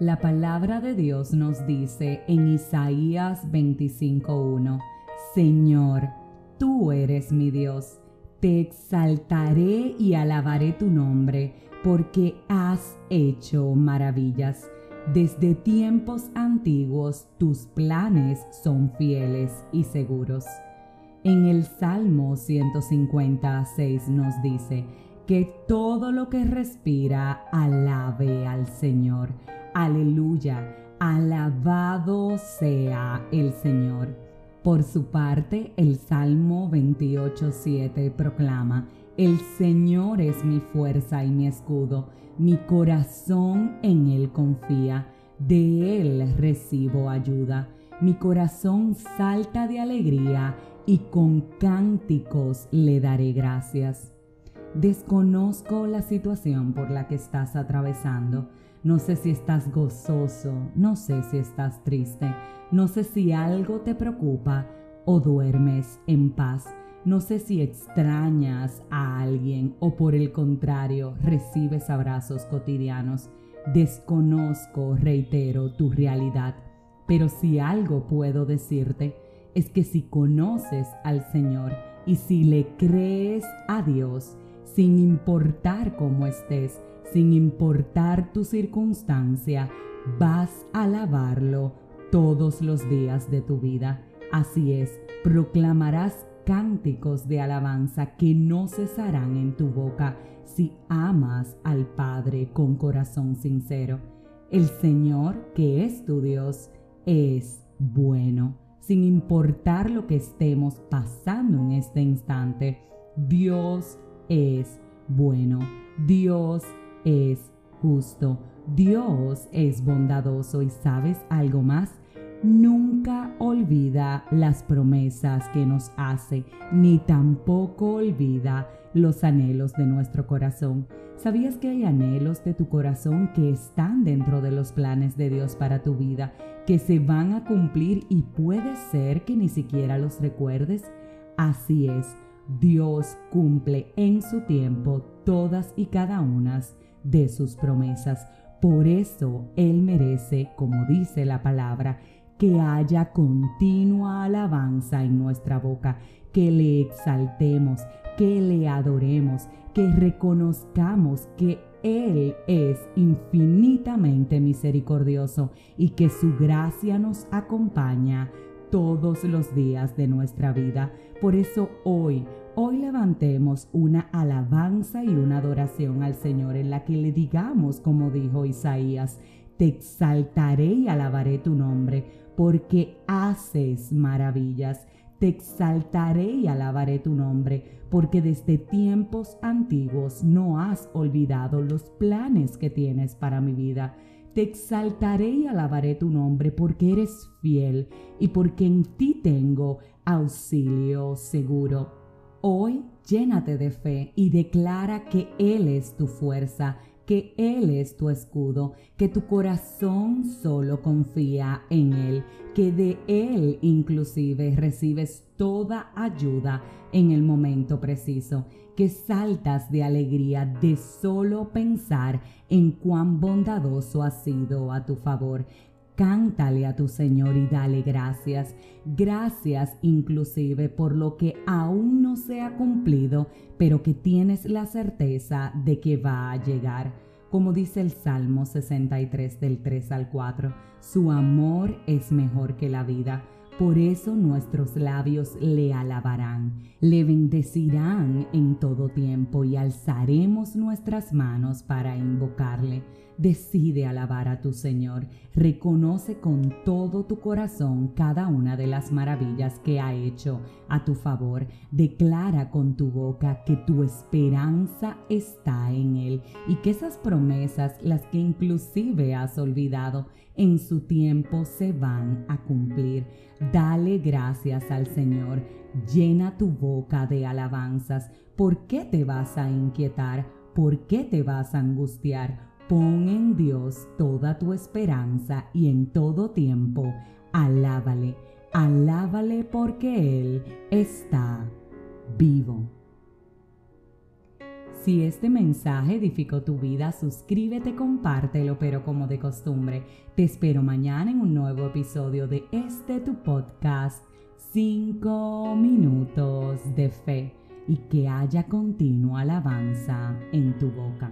La palabra de Dios nos dice en Isaías 25.1, Señor, tú eres mi Dios, te exaltaré y alabaré tu nombre, porque has hecho maravillas. Desde tiempos antiguos tus planes son fieles y seguros. En el Salmo 156 nos dice que todo lo que respira alabe al Señor Aleluya, alabado sea el Señor. Por su parte, el Salmo 28.7 proclama, El Señor es mi fuerza y mi escudo, mi corazón en Él confía, de Él recibo ayuda. Mi corazón salta de alegría y con cánticos le daré gracias. Desconozco la situación por la que estás atravesando no sé si estás gozoso, no sé si estás triste, no sé si algo te preocupa o duermes en paz. No sé si extrañas a alguien o por el contrario recibes abrazos cotidianos. Desconozco, reitero, tu realidad. Pero si algo puedo decirte es que si conoces al Señor y si le crees a Dios, sin importar cómo estés, sin importar tu circunstancia, vas a alabarlo todos los días de tu vida. Así es, proclamarás cánticos de alabanza que no cesarán en tu boca si amas al Padre con corazón sincero. El Señor, que es tu Dios, es bueno. Sin importar lo que estemos pasando en este instante, Dios es bueno. Dios es justo. Dios es bondadoso y sabes algo más. Nunca olvida las promesas que nos hace, ni tampoco olvida los anhelos de nuestro corazón. ¿Sabías que hay anhelos de tu corazón que están dentro de los planes de Dios para tu vida, que se van a cumplir y puede ser que ni siquiera los recuerdes? Así es, Dios cumple en su tiempo todas y cada una de sus promesas. Por eso Él merece, como dice la palabra, que haya continua alabanza en nuestra boca, que le exaltemos, que le adoremos, que reconozcamos que Él es infinitamente misericordioso y que su gracia nos acompaña todos los días de nuestra vida. Por eso hoy Hoy levantemos una alabanza y una adoración al Señor en la que le digamos, como dijo Isaías, te exaltaré y alabaré tu nombre, porque haces maravillas. Te exaltaré y alabaré tu nombre, porque desde tiempos antiguos no has olvidado los planes que tienes para mi vida. Te exaltaré y alabaré tu nombre, porque eres fiel y porque en ti tengo auxilio seguro. Hoy llénate de fe y declara que Él es tu fuerza, que Él es tu escudo, que tu corazón solo confía en Él, que de Él inclusive recibes toda ayuda en el momento preciso, que saltas de alegría de solo pensar en cuán bondadoso ha sido a tu favor, Cántale a tu Señor y dale gracias. Gracias inclusive por lo que aún no se ha cumplido, pero que tienes la certeza de que va a llegar. Como dice el Salmo 63 del 3 al 4, su amor es mejor que la vida. Por eso nuestros labios le alabarán, le bendecirán en todo tiempo y alzaremos nuestras manos para invocarle. Decide alabar a tu Señor, reconoce con todo tu corazón cada una de las maravillas que ha hecho a tu favor, declara con tu boca que tu esperanza está en Él y que esas promesas, las que inclusive has olvidado, en su tiempo se van a cumplir. Dale gracias al Señor, llena tu boca de alabanzas. ¿Por qué te vas a inquietar? ¿Por qué te vas a angustiar? Pon en Dios toda tu esperanza y en todo tiempo alábale, alábale porque Él está vivo. Si este mensaje edificó tu vida, suscríbete, compártelo, pero como de costumbre, te espero mañana en un nuevo episodio de este tu podcast, 5 minutos de fe, y que haya continua alabanza en tu boca.